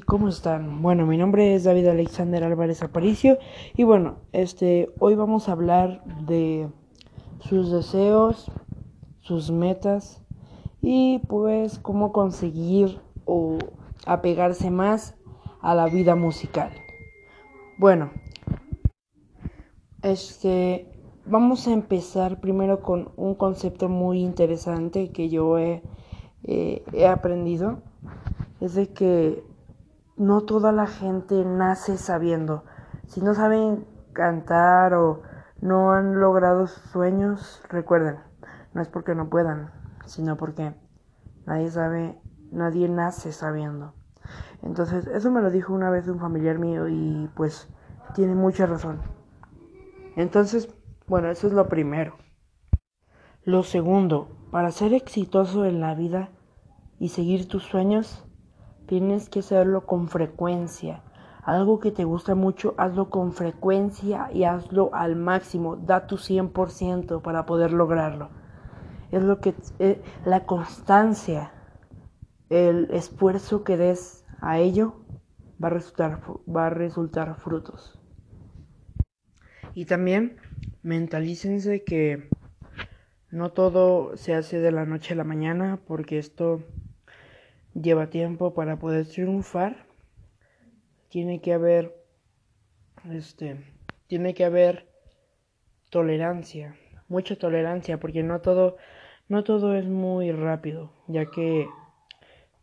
¿cómo están? Bueno, mi nombre es David Alexander Álvarez Aparicio y bueno, este hoy vamos a hablar de sus deseos, sus metas y pues cómo conseguir o apegarse más a la vida musical. Bueno, este vamos a empezar primero con un concepto muy interesante que yo he, eh, he aprendido es de que no toda la gente nace sabiendo. Si no saben cantar o no han logrado sus sueños, recuerden, no es porque no puedan, sino porque nadie sabe, nadie nace sabiendo. Entonces, eso me lo dijo una vez un familiar mío y pues tiene mucha razón. Entonces, bueno, eso es lo primero. Lo segundo, para ser exitoso en la vida y seguir tus sueños, Tienes que hacerlo con frecuencia. Algo que te gusta mucho, hazlo con frecuencia y hazlo al máximo. Da tu 100% para poder lograrlo. Es lo que eh, la constancia, el esfuerzo que des a ello va a resultar va a resultar frutos. Y también mentalícense que no todo se hace de la noche a la mañana, porque esto lleva tiempo para poder triunfar. Tiene que haber este tiene que haber tolerancia, mucha tolerancia, porque no todo no todo es muy rápido, ya que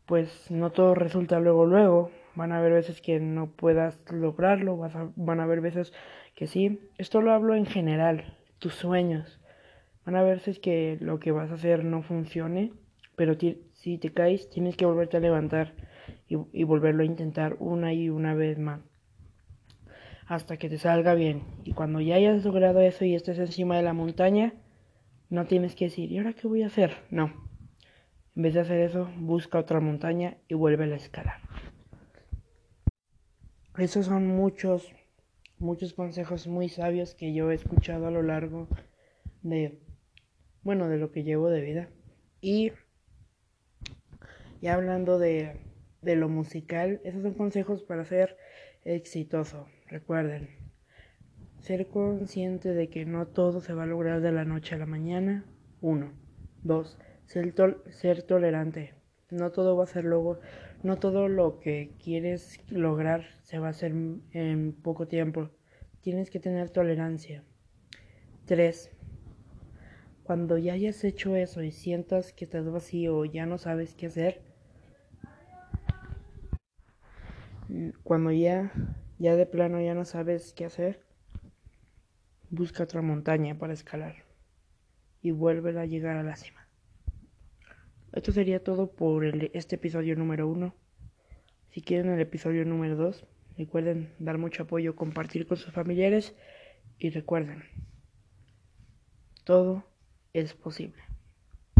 pues no todo resulta luego luego, van a haber veces que no puedas lograrlo, van a haber veces que sí. Esto lo hablo en general, tus sueños. Van a haber veces que lo que vas a hacer no funcione, pero si te caes, tienes que volverte a levantar y, volverlo a intentar una y una vez más. Hasta que te salga bien. Y cuando ya hayas logrado eso y estés encima de la montaña, no tienes que decir, ¿y ahora qué voy a hacer? No. En vez de hacer eso, busca otra montaña y vuelve a escalar. Esos son muchos, muchos consejos muy sabios que yo he escuchado a lo largo de, bueno, de lo que llevo de vida. Y y hablando de, de lo musical, esos son consejos para ser exitoso. Recuerden, ser consciente de que no todo se va a lograr de la noche a la mañana. Uno. Dos. Ser, ser tolerante. No todo va a ser luego, no todo lo que quieres lograr se va a hacer en poco tiempo. Tienes que tener tolerancia. Tres. Cuando ya hayas hecho eso y sientas que estás vacío o ya no sabes qué hacer, Cuando ya, ya de plano ya no sabes qué hacer, busca otra montaña para escalar y vuelve a llegar a la cima. Esto sería todo por este episodio número uno. Si quieren el episodio número dos, recuerden dar mucho apoyo, compartir con sus familiares y recuerden, todo es posible.